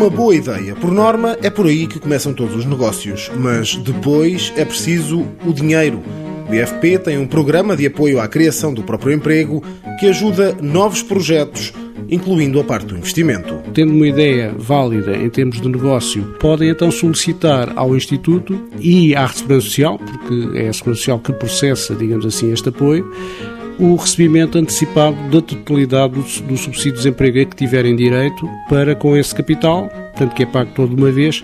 Uma boa ideia, por norma, é por aí que começam todos os negócios, mas depois é preciso o dinheiro. O IFP tem um programa de apoio à criação do próprio emprego que ajuda novos projetos, incluindo a parte do investimento. Tendo uma ideia válida em termos de negócio, podem então solicitar ao Instituto e à Segurança Social, porque é a Segurança Social que processa, digamos assim, este apoio, o recebimento antecipado da totalidade do, do subsídio de desemprego a que tiverem direito para, com esse capital, tanto que é pago toda uma vez,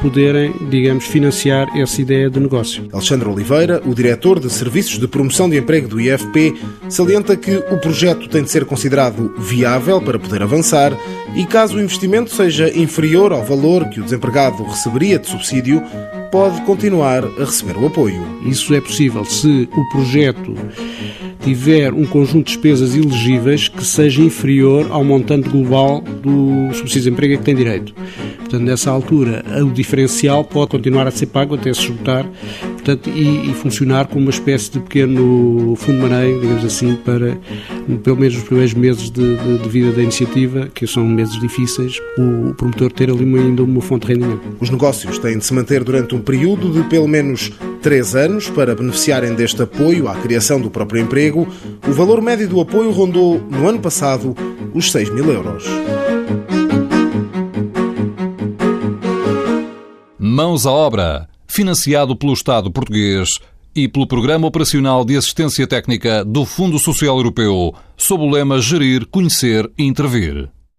poderem, digamos, financiar essa ideia de negócio. Alexandre Oliveira, o diretor de Serviços de Promoção de Emprego do IFP, salienta que o projeto tem de ser considerado viável para poder avançar e, caso o investimento seja inferior ao valor que o desempregado receberia de subsídio, pode continuar a receber o apoio. Isso é possível se o projeto tiver um conjunto de despesas elegíveis que seja inferior ao montante global do subsídio de emprego a que tem direito. Portanto, nessa altura, o diferencial pode continuar a ser pago até se esgotar portanto, e, e, funcionar como uma espécie de pequeno fundo maneio, digamos assim, para pelo menos os primeiros meses de, de, de, vida da iniciativa, que são meses difíceis, o, o promotor ter ali uma, ainda uma fonte de rendimento. Os negócios têm de se manter durante um período de pelo menos três anos para beneficiarem deste apoio à criação do próprio emprego. O valor médio do apoio rondou, no ano passado, os 6 mil euros. Mãos à obra, financiado pelo Estado português e pelo Programa Operacional de Assistência Técnica do Fundo Social Europeu, sob o lema Gerir, Conhecer e Intervir.